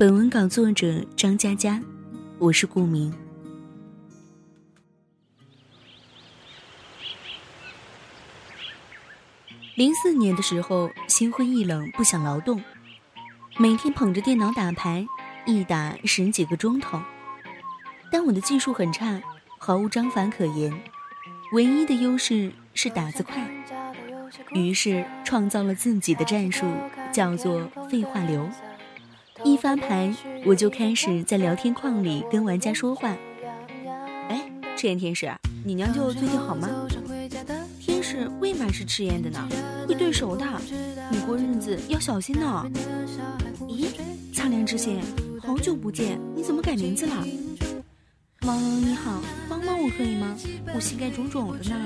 本文稿作者张佳佳，我是顾明。零四年的时候，心灰意冷，不想劳动，每天捧着电脑打牌，一打十几个钟头。但我的技术很差。毫无章法可言，唯一的优势是打字快。于是创造了自己的战术，叫做废话流。一发牌，我就开始在聊天框里跟玩家说话。哎，赤焰天使，你娘舅最近好吗？天使未满是赤焰的呢，会对手的，你过日子要小心呢。咦，苍凉之心，好久不见，你怎么改名字了？毛龙你好，帮帮我可以吗？我膝盖肿肿的呢。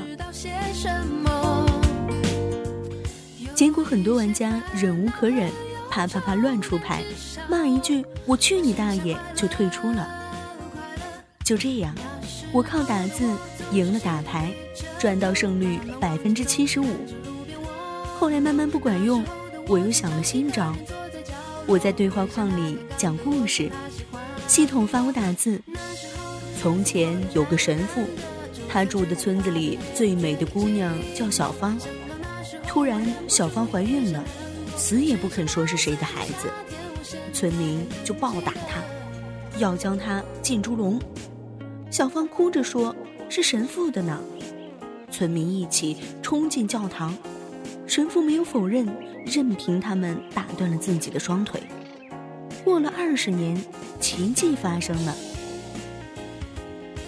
结果很多玩家忍无可忍，啪啪啪乱出牌，骂一句“我去你大爷”就退出了。就这样，我靠打字赢了打牌，赚到胜率百分之七十五。后来慢慢不管用，我又想了新招，我在对话框里讲故事，系统发我打字。从前有个神父，他住的村子里最美的姑娘叫小芳。突然，小芳怀孕了，死也不肯说是谁的孩子，村民就暴打他，要将他进猪笼。小芳哭着说：“是神父的呢。”村民一起冲进教堂，神父没有否认，任凭他们打断了自己的双腿。过了二十年，奇迹发生了。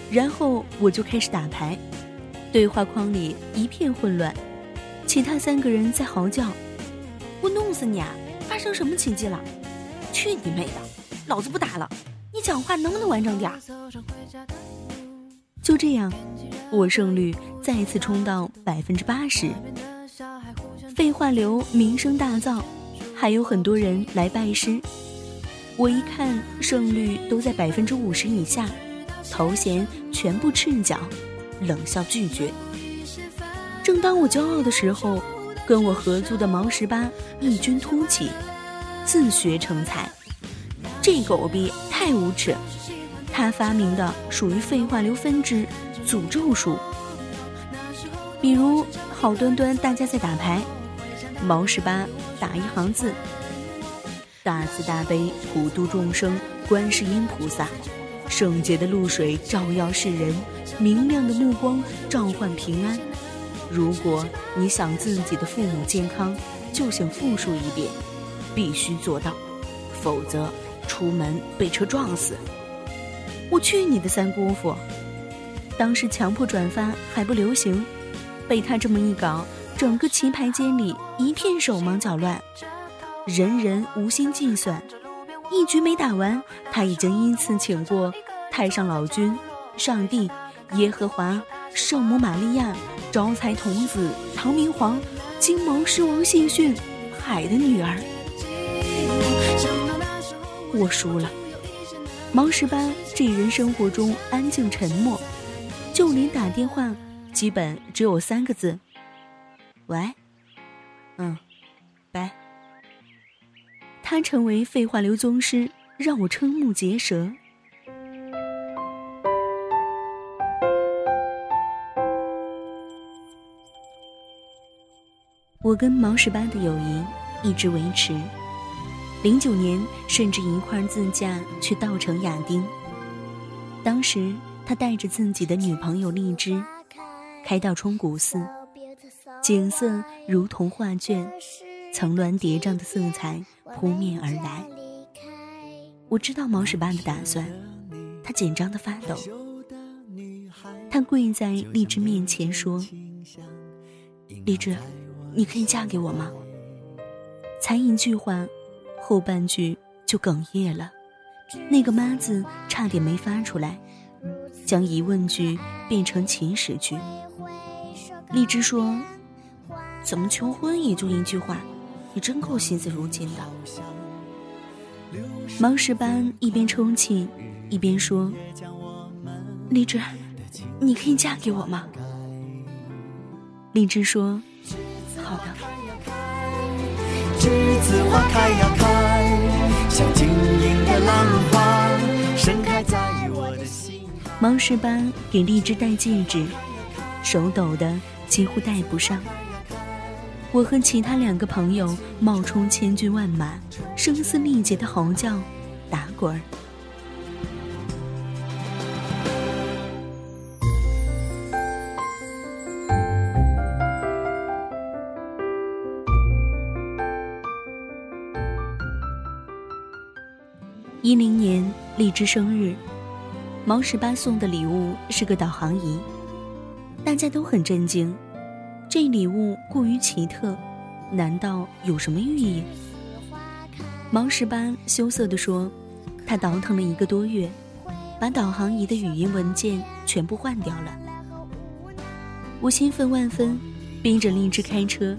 然后我就开始打牌，对话框里一片混乱，其他三个人在嚎叫：“我弄死你啊！发生什么奇迹了？去你妹的！老子不打了！你讲话能不能完整点？”就这样，我胜率再次冲到百分之八十，废话流名声大噪，还有很多人来拜师。我一看胜率都在百分之五十以下。头衔全部赤脚，冷笑拒绝。正当我骄傲的时候，跟我合租的毛十八异军突起，自学成才。这狗逼太无耻！他发明的属于废话流分支诅咒术。比如好端端大家在打牌，毛十八打一行字：大慈大悲普度众生观世音菩萨。圣洁的露水照耀世人，明亮的目光召唤平安。如果你想自己的父母健康，就请复述一遍，必须做到，否则出门被车撞死。我去你的三姑父！当时强迫转发还不流行，被他这么一搞，整个棋牌间里一片手忙脚乱，人人无心计算。一局没打完，他已经因此请过太上老君、上帝、耶和华、圣母玛利亚、招财童子、唐明皇、金毛狮王谢逊、海的女儿。我输了。毛十八这人生活中安静沉默，就连打电话，基本只有三个字：喂，嗯，拜。他成为废话流宗师，让我瞠目结舌。我跟毛十八的友谊一直维持，零九年甚至一块自驾去稻城亚丁。当时他带着自己的女朋友荔枝，开到冲古寺，景色如同画卷，层峦叠嶂的色彩。扑面而来，我知道毛十八的打算，他紧张的发抖。他跪在荔枝面前说：“荔枝，你可以嫁给我吗？”才一句话，后半句就哽咽了，那个“妈”字差点没发出来，将疑问句变成祈使句。荔枝说：“怎么求婚也就一句话，你真够心思如金的。”忙石班一边抽泣，一边说：“荔枝，你可以嫁给我吗？”荔枝说：“好的。”栀子花开呀开，像晶莹的浪花，盛开在我的心。毛十八给荔枝戴戒指，手抖的几乎戴不上。我和其他两个朋友冒充千军万马，声嘶力竭的嚎叫，打滚儿。一零年荔枝生日，毛十八送的礼物是个导航仪，大家都很震惊，这礼物过于奇特，难道有什么寓意？毛十八羞涩地说：“他倒腾了一个多月，把导航仪的语音文件全部换掉了。”我兴奋万分，逼着荔枝开车，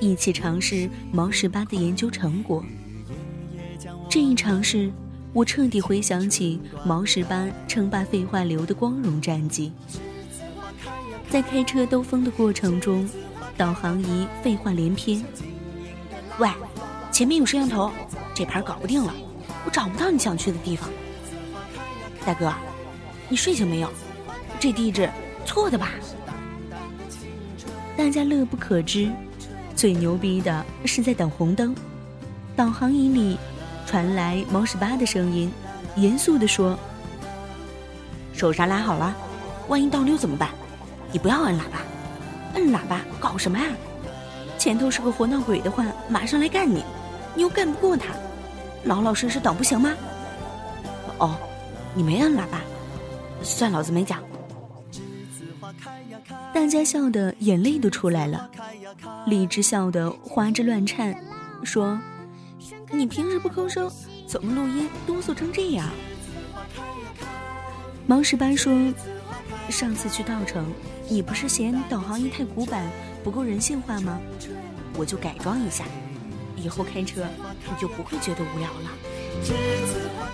一起尝试毛十八的研究成果。这一尝试。我彻底回想起毛十八称霸废话流的光荣战绩。在开车兜风的过程中，导航仪废话连篇。喂，前面有摄像头，这盘搞不定了，我找不到你想去的地方。大哥，你睡醒没有？这地址错的吧？大家乐不可支。最牛逼的是在等红灯，导航仪里。传来猫十八的声音，严肃地说：“手刹拉好了，万一倒溜怎么办？你不要摁喇叭，摁喇叭搞什么呀？前头是个活闹鬼的话，马上来干你，你又干不过他，老老实实等不行吗？哦，你没摁喇叭，算老子没讲。”大家笑得眼泪都出来了，荔枝笑得花枝乱颤，说。你平时不吭声，怎么录音哆嗦成这样？毛十八说：“上次去稻城，你不是嫌导航仪太古板，不够人性化吗？我就改装一下，以后开车你就不会觉得无聊了。”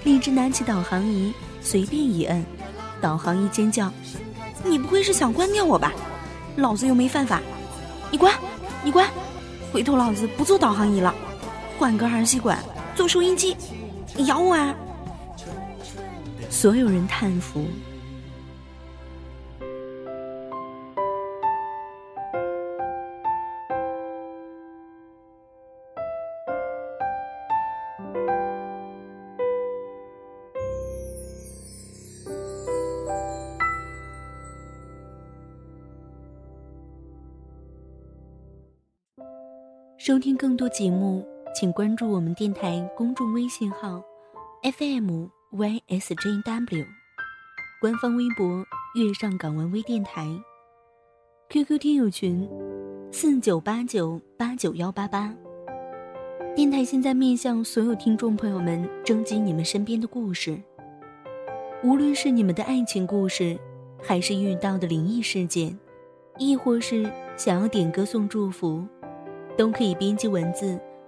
荔枝拿起导航仪，随便一摁，导航仪尖叫：“你不会是想关掉我吧？老子又没犯法！你关，你关，回头老子不做导航仪了。”换个二吸管做收音机，你咬我啊！所有人叹服。收听更多节目。请关注我们电台公众微信号，FM YSJW，官方微博月上港湾微电台，QQ 听友群四九八九八九幺八八。电台现在面向所有听众朋友们征集你们身边的故事，无论是你们的爱情故事，还是遇到的灵异事件，亦或是想要点歌送祝福，都可以编辑文字。